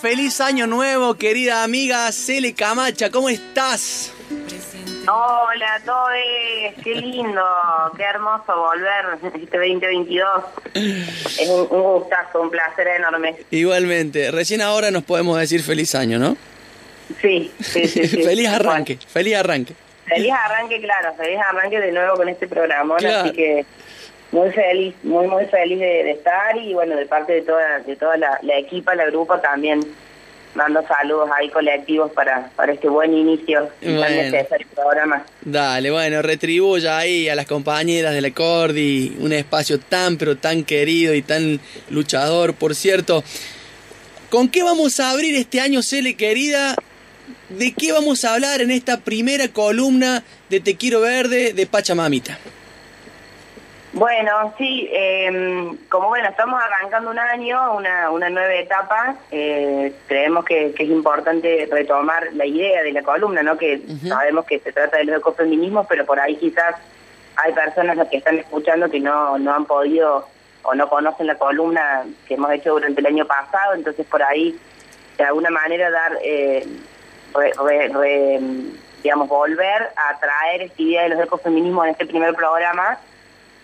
Feliz año nuevo, querida amiga Cele Camacha, ¿cómo estás? Hola, Todes, qué lindo, qué hermoso volver este 2022. Es un, un gustazo, un placer enorme. Igualmente, recién ahora nos podemos decir feliz año, ¿no? Sí, sí, sí. sí. feliz arranque, feliz arranque. Feliz arranque, claro, feliz arranque de nuevo con este programa, Claro. así que muy feliz, muy, muy feliz de, de estar y bueno, de parte de toda, de toda la, la equipa, la grupa también dando saludos ahí colectivos para, para este buen inicio y tan Bueno. necesario programa. Dale, bueno, retribuya ahí a las compañeras de la Cordi, un espacio tan pero tan querido y tan luchador, por cierto. ¿Con qué vamos a abrir este año, Cele querida? ¿De qué vamos a hablar en esta primera columna de Te Quiero Verde de Pachamamita? Bueno, sí, eh, como bueno, estamos arrancando un año, una, una nueva etapa, eh, creemos que, que es importante retomar la idea de la columna, ¿no? Que sabemos que se trata de los ecofeminismos, pero por ahí quizás hay personas que están escuchando que no, no han podido o no conocen la columna que hemos hecho durante el año pasado, entonces por ahí de alguna manera dar, eh, re- re- re- digamos, volver a traer esta idea de los ecofeminismos en este primer programa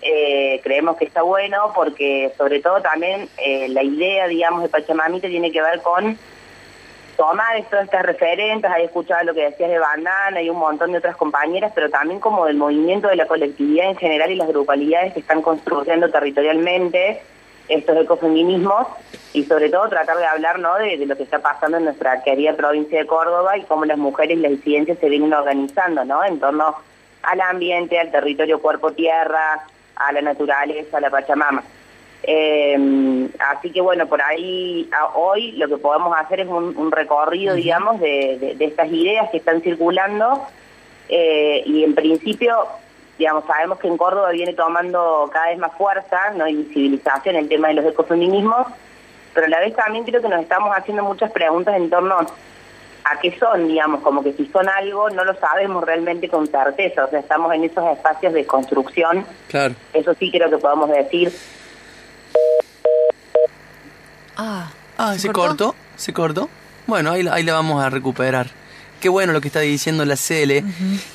eh, creemos que está bueno porque sobre todo también eh, la idea, digamos, de Pachamamita tiene que ver con tomar todas estas referentes, hay escuchado lo que decías de Bandana y un montón de otras compañeras, pero también como del movimiento de la colectividad en general y las grupalidades que están construyendo territorialmente estos ecofeminismos y sobre todo tratar de hablar ¿no? de, lo que está pasando en nuestra querida provincia de Córdoba y cómo las mujeres y las disidencias se vienen organizando ¿no? en torno al ambiente, al territorio cuerpo-tierra, a la naturaleza, a la Pachamama. Eh, así que bueno, por ahí a- hoy lo que podemos hacer es un, un recorrido, digamos, de, de- de estas ideas que están circulando eh, y en principio, digamos, sabemos que en Córdoba viene tomando cada vez más fuerza, no hay visibilización el tema de los ecofeminismos, pero a la vez también creo que nos estamos haciendo muchas preguntas en torno a qué son, digamos, como que si son algo no lo sabemos realmente con certeza, o sea, estamos en esos espacios de construcción, Claro. eso sí creo que podemos decir. Ah, Ah, ¿se, cortó? ¿Se cortó? Bueno, ahí, la- ahí la vamos a recuperar. Qué bueno lo que está diciendo la Cele.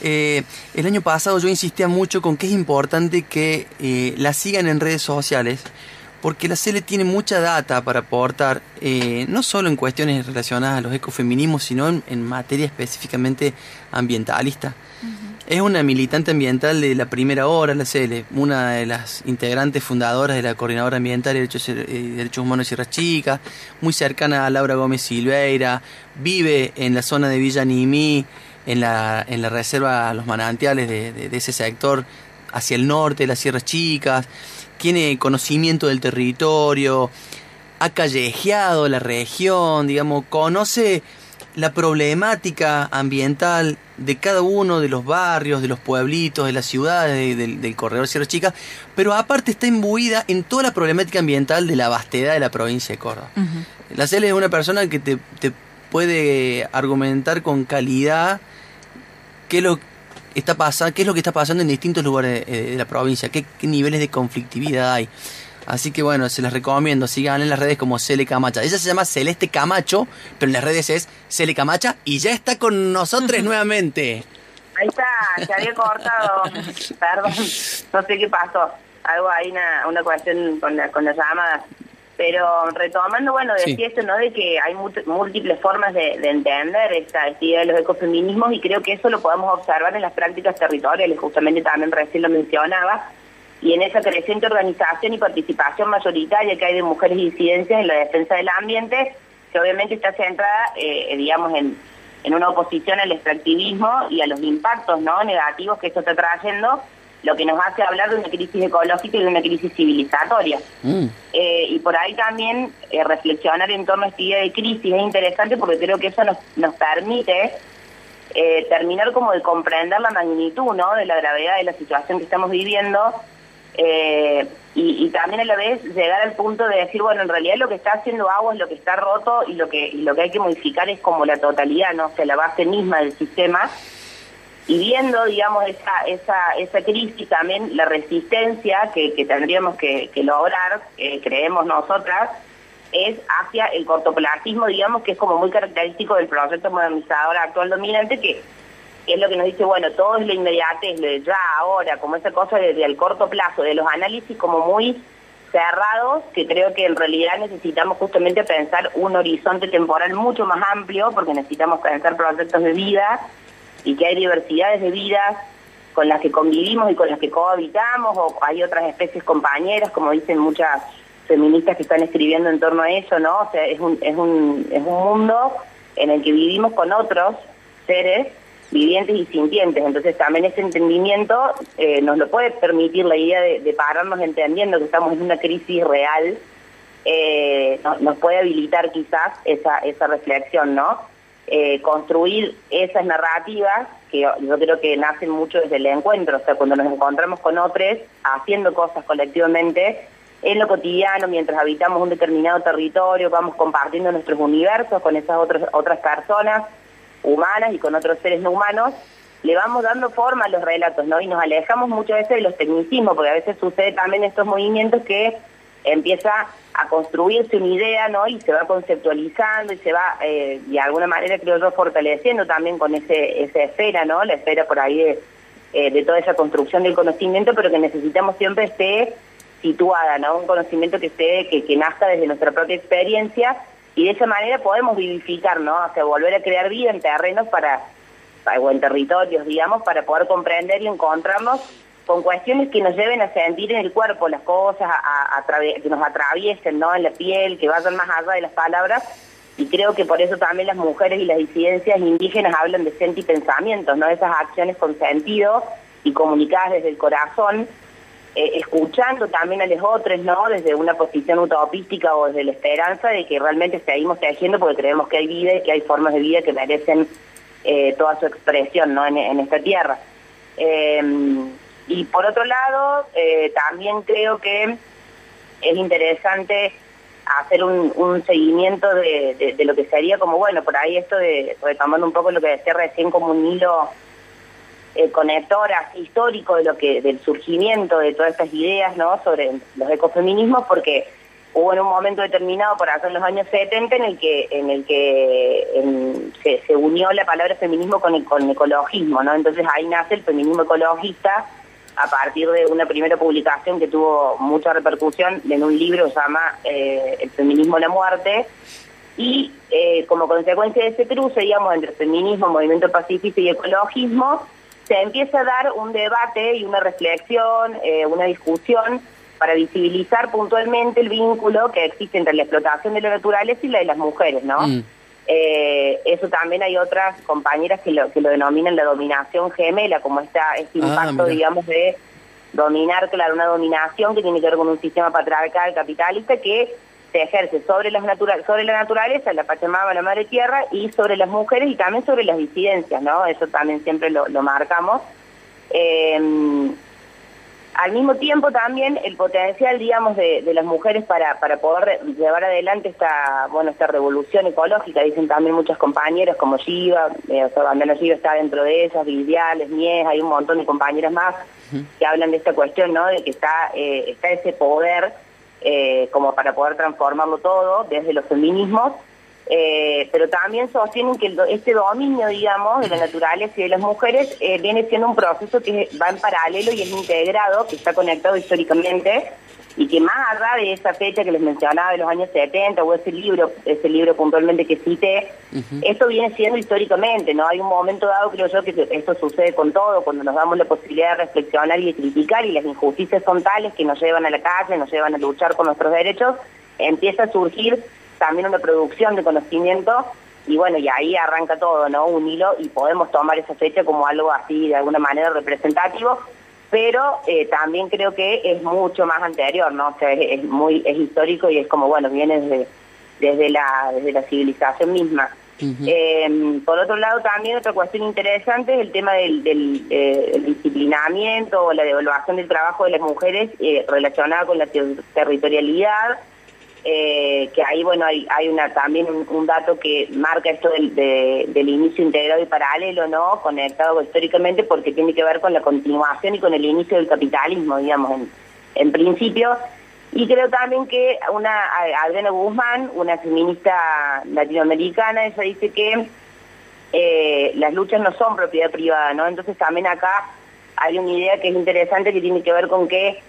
Eh, el año pasado yo insistía mucho con que es importante que eh, la sigan en redes sociales, porque la Cele tiene mucha data para aportar, eh, no solo en cuestiones relacionadas a los ecofeminismos, sino en, en materia específicamente ambientalista. Es una militante ambiental de la primera hora, la Cele, una de las integrantes fundadoras de la Coordinadora Ambiental y Derechos, eh, Derechos Humanos de Sierra Chica, muy cercana a Laura Gómez Silveira, vive en la zona de Villa Nimí, en la, en la reserva Los Manantiales de, de- de ese sector, hacia el norte de las Sierras Chicas, tiene conocimiento del territorio, ha callejeado la región, digamos, conoce la problemática ambiental de cada uno de los barrios, de los pueblitos, de las ciudades, de- del, del corredor Sierra Chica, pero aparte está imbuida en toda la problemática ambiental de la vastedad de la provincia de Córdoba. La Cele es una persona que te, te puede argumentar con calidad qué es lo está pasando, qué es lo que está pasando en distintos lugares de, de la provincia, qué, qué niveles de conflictividad hay. Así que bueno, se las recomiendo, sigan en las redes como Cele Camacha. Ella se llama Celeste Camacho, pero en las redes es Cele Camacha y ya está con nosotros nuevamente. Ahí está, se había cortado, perdón, no sé qué pasó, algo ahí, una, una cuestión con, la, con las llamadas. Pero retomando, bueno, Sí. decía esto, ¿no? De que hay múltiples formas de, de entender esta, esta idea de los ecofeminismos y creo que eso lo podemos observar en las prácticas territoriales, justamente también recién lo mencionaba, y en esa creciente organización y participación mayoritaria que hay de mujeres y disidencias en la defensa del ambiente, que obviamente está centrada, eh, digamos, en, en una oposición al extractivismo y a los impactos no negativos que esto está trayendo lo que nos hace hablar de una crisis ecológica y de una crisis civilizatoria. Mm. Eh, y por ahí también eh, reflexionar en torno a esta idea de crisis es interesante porque creo que eso nos, nos permite eh, terminar como de comprender la magnitud ¿no? de la gravedad de la situación que estamos viviendo y, también a la vez llegar al punto de decir, bueno, en realidad lo que está haciendo agua es lo que está roto y lo que, y lo que hay que modificar es como la totalidad, ¿no? o sea, la base misma del sistema y viendo, digamos, esa, esa, esa crisis también, la resistencia que, tendríamos que, lograr, eh, creemos nosotras, es hacia el cortoplacismo, digamos, que es como muy característico del proyecto modernizador actual dominante, que, es lo que nos dice, bueno, todo es lo inmediato, lo de ya, ahora, como esa cosa desde el corto plazo, de los análisis como muy cerrados, que creo que en realidad necesitamos justamente pensar un horizonte temporal mucho más amplio, porque necesitamos pensar proyectos de vida, y que hay diversidades de vidas con las que convivimos y con las que cohabitamos, o hay otras especies compañeras, como dicen muchas feministas que están escribiendo en torno a eso, ¿no? O sea, es un, es un, es un mundo en el que vivimos con otros seres vivientes y sintientes. Entonces también ese entendimiento eh, nos lo puede permitir la idea de, pararnos entendiendo que estamos en una crisis real, eh, nos puede habilitar quizás esa, esa reflexión, ¿no? Eh, construir esas narrativas que yo creo que nacen mucho desde el encuentro, o sea, cuando nos encontramos con otros haciendo cosas colectivamente en lo cotidiano, mientras habitamos un determinado territorio, vamos compartiendo nuestros universos con esas otras, otras personas humanas y con otros seres no humanos, le vamos dando forma a los relatos, ¿no? Y nos alejamos muchas veces de los tecnicismos, porque a veces sucede también estos movimientos que empieza a construirse una idea, ¿no? Y se va conceptualizando y se va, eh, de alguna manera, creo yo, fortaleciendo también con ese esa esfera, ¿no? La esfera por ahí de, eh, de toda esa construcción del conocimiento, pero que necesitamos siempre esté situada, ¿no? Un conocimiento que esté, que, que nazca desde nuestra propia experiencia y de esa manera podemos vivificar, ¿no? O sea, volver a crear vida en terrenos para, o en territorios, digamos, para poder comprender y encontrarnos con cuestiones que nos lleven a sentir en el cuerpo las cosas, a, que nos atraviesen ¿no? en la piel, que vayan más allá de las palabras. Y creo que por eso también las mujeres y las disidencias indígenas hablan de senti pensamientos, ¿no? esas acciones con sentido y comunicadas desde el corazón, eh, escuchando también a los otros, ¿no? desde una posición utopística o desde la esperanza de que realmente seguimos tejiendo porque creemos que hay vida y que hay formas de vida que merecen eh, toda su expresión ¿no? en, esta tierra. Eh, y por otro lado, eh, también creo que es interesante hacer un, seguimiento de, lo que sería como, bueno, por ahí esto de, retomando un poco lo que decía recién como un hilo eh, conector histórico de lo que del surgimiento de todas estas ideas no sobre los ecofeminismos porque hubo en un momento determinado por acá en los años 70 en el que en el que se, se, unió la palabra feminismo con el, con el ecologismo no entonces ahí nace el feminismo ecologista a partir de una primera publicación que tuvo mucha repercusión en un libro que se llama eh, El feminismo la muerte, y eh, como consecuencia de ese cruce, digamos, entre feminismo, movimiento pacífico y ecologismo, se empieza a dar un debate y una reflexión, eh, una discusión para visibilizar puntualmente el vínculo que existe entre la explotación de los naturales y la de las mujeres, ¿no? Mm. Eh, eso también hay otras compañeras que lo, que lo denominan la dominación gemela, como está este ah, impacto, digamos, de dominar, claro, una dominación que tiene que ver con un sistema patriarcal capitalista que se ejerce sobre, las natural, sobre la naturaleza, la Pachamama, la Madre Tierra, y sobre las mujeres y también sobre las disidencias, ¿no? Eso también siempre lo, lo marcamos. Eh, al mismo tiempo también el potencial, digamos, de, las mujeres para, para poder llevar adelante esta, bueno, esta revolución ecológica, dicen también muchas compañeras como Shiva, eh, o sea, Bandana Shiva está dentro de esas, Viviales, Mies, hay un montón de compañeras más que hablan de esta cuestión, ¿no? De que está, eh, está ese poder eh, como para poder transformarlo todo desde los feminismos eh, pero también sostienen que este dominio, digamos, de la naturaleza y de las mujeres eh, viene siendo un proceso que va en paralelo y es integrado, que está conectado históricamente y que más allá de esa fecha que les mencionaba de los años 70 o ese libro, ese libro puntualmente que cité, esto viene siendo históricamente, ¿no? Hay un momento dado, creo yo, que esto sucede con todo, cuando nos damos la posibilidad de reflexionar y de criticar y las injusticias son tales que nos llevan a la calle, nos llevan a luchar por nuestros derechos, empieza a surgir también una producción de conocimiento y bueno, y ahí arranca todo, ¿no? Un hilo y podemos tomar esa fecha como algo así de alguna manera representativo, pero eh, también creo que es mucho más anterior, ¿no? O sea, es, muy es histórico y es como, bueno, viene desde, desde, la, desde la civilización misma. Em, por otro lado, también otra cuestión interesante es el tema del, del eh, disciplinamiento o la devaluación del trabajo de las mujeres eh, relacionada con la territorialidad, eh, que ahí bueno hay, también un, dato que marca esto del, del inicio integrado y paralelo, ¿no? Conectado históricamente porque tiene que ver con la continuación y con el inicio del capitalismo, digamos, en, en principio. Y creo también que una Adriana Guzmán, una feminista latinoamericana, ella dice que eh, las luchas no son propiedad privada, ¿no? Entonces también acá hay una idea que es interesante que tiene que ver con que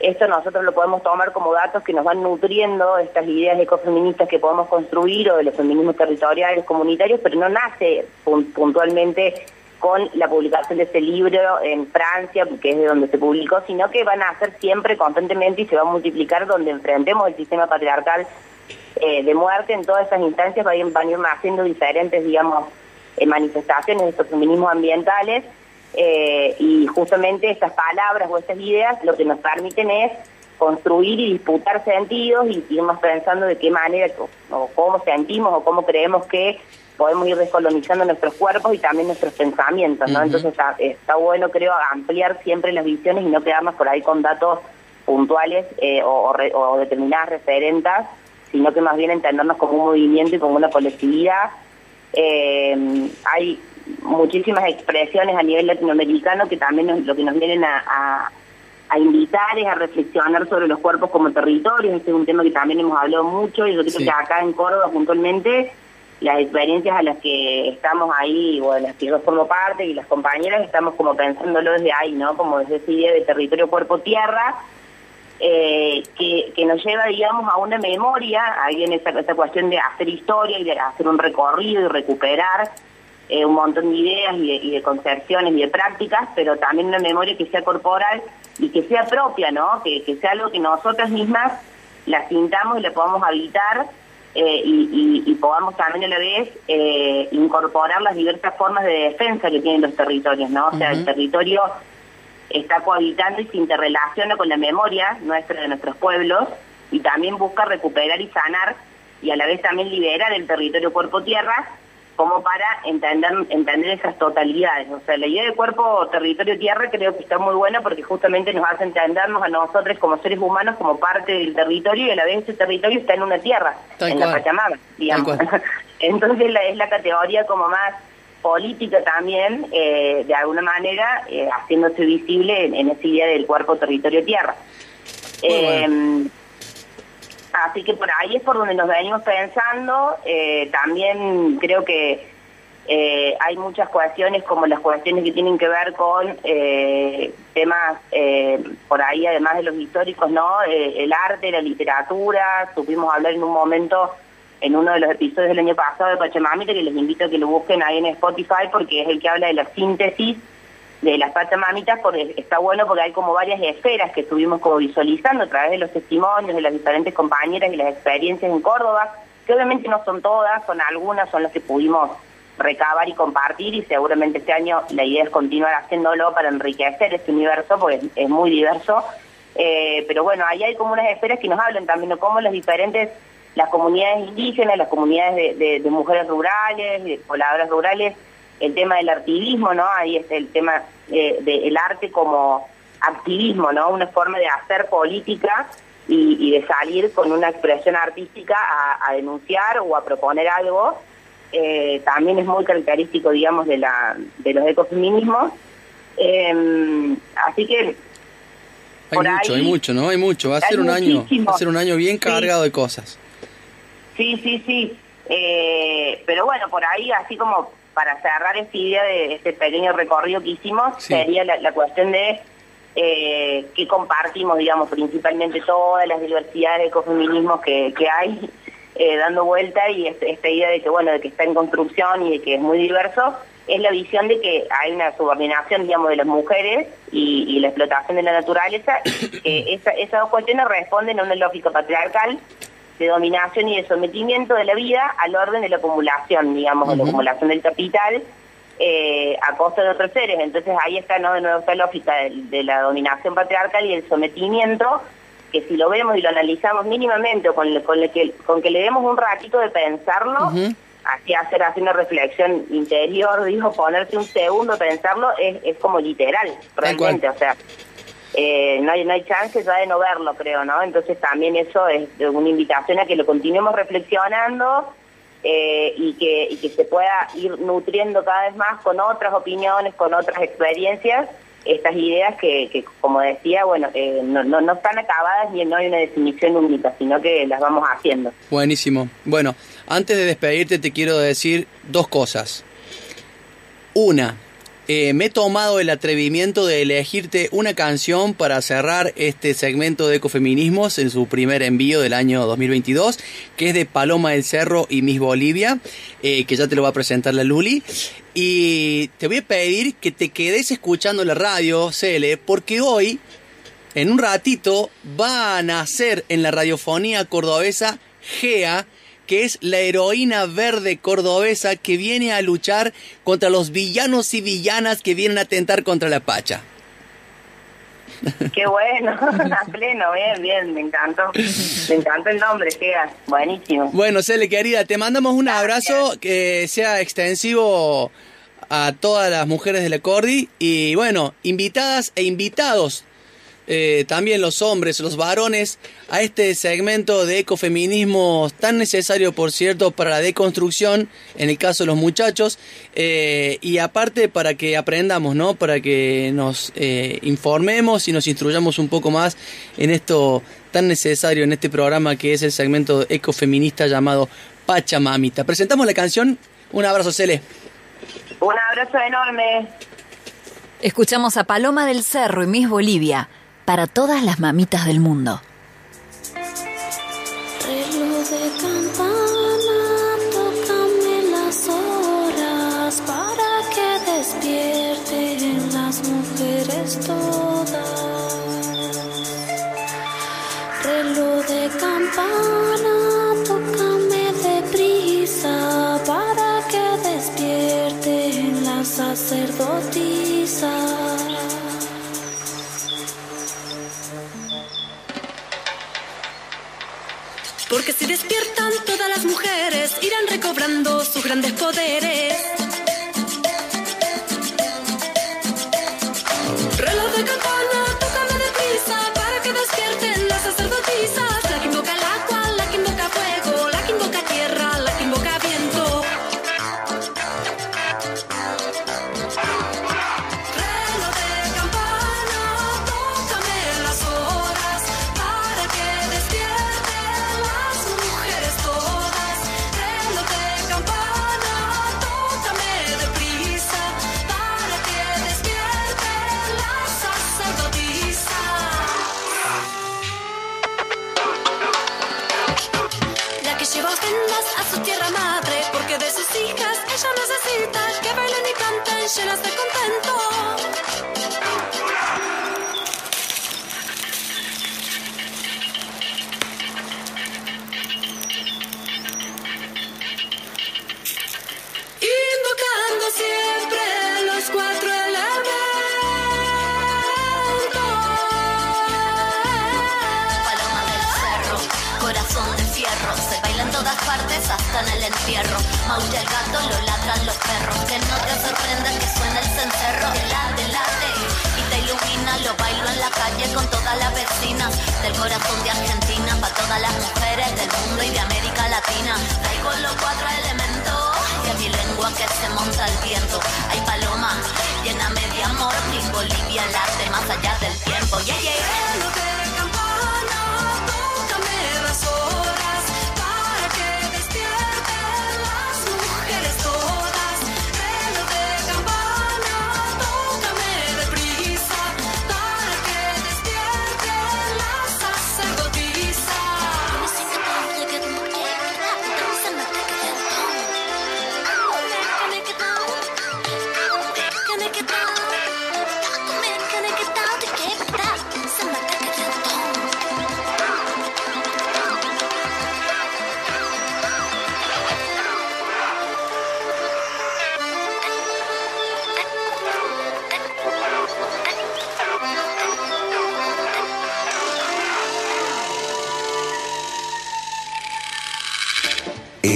esto nosotros lo podemos tomar como datos que nos van nutriendo estas ideas ecofeministas que podemos construir o de los feminismos territoriales comunitarios, pero no nace puntualmente con la publicación de este libro en Francia, que es de donde se publicó, sino que van a hacer siempre constantemente y se va a multiplicar donde enfrentemos el sistema patriarcal eh, de muerte. En todas esas instancias, van, a ir naciendo diferentes, digamos, eh, manifestaciones de estos feminismos ambientales eh, y justamente estas palabras o estas ideas lo que nos permiten es construir y disputar sentidos y irnos pensando de qué manera o cómo sentimos o cómo creemos que podemos ir descolonizando nuestros cuerpos y también nuestros pensamientos, ¿no? Entonces está, bueno, creo, ampliar siempre las visiones y no quedarnos por ahí con datos puntuales eh, o, determinadas referentas, sino que más bien entendernos como un movimiento y como una colectividad. Eh, hay muchísimas expresiones a nivel latinoamericano que también lo que nos vienen a, a, invitar es a reflexionar sobre los cuerpos como territorios, este es un tema que también hemos hablado mucho y yo creo que acá en Córdoba puntualmente las experiencias a las que estamos ahí, o a las que yo formo parte y las compañeras, estamos como pensándolo desde ahí, ¿no? Como desde esa idea de territorio cuerpo-tierra, eh, que, que nos lleva, digamos, a una memoria, ahí en esa, esa cuestión de hacer historia y de hacer un recorrido y recuperar eh, un montón de ideas y de, y de, concepciones y de prácticas, pero también una memoria que sea corporal y que sea propia, ¿no? Que, que sea algo que nosotras mismas la sintamos y la podamos habitar eh, y, podamos también a la vez eh, incorporar las diversas formas de defensa que tienen los territorios, ¿no? O sea, el territorio está cohabitando y se interrelaciona con la memoria nuestra de nuestros pueblos y también busca recuperar y sanar y a la vez también liberar el territorio cuerpo-tierra como para entender, entender esas totalidades. O sea, la idea de cuerpo, territorio, tierra creo que está muy buena porque justamente nos hace entendernos a nosotros como seres humanos como parte del territorio y a la vez ese territorio está en una tierra, en la Pachamama, digamos. Entonces la, es la categoría como más política también, eh, de alguna manera, eh, haciéndose visible en, esa idea del cuerpo, territorio, tierra. Así que por ahí es por donde nos venimos pensando. Eh, también creo que eh, hay muchas cuestiones como las cuestiones que tienen que ver con eh, temas por ahí, además de los históricos, ¿no? el arte, la literatura. Supimos hablar en un momento en uno de los episodios del año pasado de Pachamamita, que les invito a que lo busquen ahí en Spotify porque es el que habla de la síntesis de las Pachamamitas porque está bueno porque hay como varias esferas que estuvimos como visualizando a través de los testimonios de las diferentes compañeras y las experiencias en Córdoba, que obviamente no son todas, son algunas, son las que pudimos recabar y compartir y seguramente este año la idea es continuar haciéndolo para enriquecer este universo porque es, muy diverso. Eh, pero bueno, ahí hay como unas esferas que nos hablan también de cómo las diferentes, las comunidades indígenas, las comunidades de, de mujeres rurales, de pobladoras rurales, el tema del activismo, ¿no? Ahí está el tema eh, del arte como activismo, ¿no? Una forma de hacer política y, de salir con una expresión artística a, denunciar o a proponer algo. Eh, también es muy característico, digamos, de, la, de los ecofeminismos. Em, así que... Hay mucho, hay mucho, ¿no? Hay mucho. Va a ser un año, va a ser un año bien cargado de cosas. Sí, sí, sí. Eh, pero bueno, por ahí, así como para cerrar esta idea de este pequeño recorrido que hicimos, sería la, cuestión de eh, que compartimos, digamos, principalmente todas las diversidades de ecofeminismos que, que hay eh, dando vuelta y este, esta idea de que, bueno, de que está en construcción y de que es muy diverso, es la visión de que hay una subordinación, digamos, de las mujeres y, la explotación de la naturaleza, que esas dos cuestiones responden a una lógica patriarcal de dominación y de sometimiento de la vida al orden de la acumulación, digamos, de la acumulación del capital, eh, a costa de otros seres. Entonces ahí está ¿no? de nuevo esta lógica de, la dominación patriarcal y el sometimiento, que si lo vemos y lo analizamos mínimamente, o con, con, que, con que le demos un ratito de pensarlo, así hacer así una reflexión interior, dijo, ponerse un segundo a pensarlo, es, es como literal, realmente, o sea, eh, no, hay, no hay chance ya de no verlo, creo, ¿no? Entonces también eso es una invitación a que lo continuemos reflexionando eh, y, que, y que se pueda ir nutriendo cada vez más con otras opiniones, con otras experiencias, estas ideas que, que como decía, bueno, eh, no, no, no, están acabadas ni no hay una definición única, sino que las vamos haciendo. Buenísimo. Bueno, antes de despedirte te quiero decir dos cosas. Una, eh, me he tomado el atrevimiento de elegirte una canción para cerrar este segmento de ecofeminismos en su primer envío del año 2022, que es de Paloma del Cerro y Miss Bolivia, eh, que ya te lo va a presentar la Luli. Y te voy a pedir que te quedes escuchando la radio, Cele, porque hoy, en un ratito, va a nacer en la radiofonía cordobesa GEA, que es la heroína verde cordobesa que viene a luchar contra los villanos y villanas que vienen a atentar contra la Pacha. Qué bueno, a pleno, bien, bien, me encantó. Me encantó el nombre, Gea, buenísimo. Bueno, Cele, querida, te mandamos un abrazo que sea extensivo a todas las mujeres de la Cordi y bueno, invitadas e invitados eh, también los hombres, los varones, a este segmento de ecofeminismo tan necesario, por cierto, para la deconstrucción, en el caso de los muchachos, eh, y aparte para que aprendamos, ¿no? Para que nos eh, informemos y nos instruyamos un poco más en esto tan necesario, en este programa que es el segmento ecofeminista llamado Pachamamita. Presentamos la canción. Un abrazo, Cele. Un abrazo enorme. Escuchamos a Paloma del Cerro y Miss Bolivia para todas las mamitas del mundo. Para que despierten las mujeres todas. Recobrando sus grandes poderes. Reloj de Maulla el gato, lo ladran los perros, que no te sorprenda que suena el cencerro. Que late, late, y te ilumina, lo bailo en la calle con todas las vecinas. Del corazón de Argentina, para todas las mujeres del mundo y de América Latina. Traigo los cuatro elementos, a mi lengua que se monta el viento. Hay paloma, lléname de amor, mi Bolivia la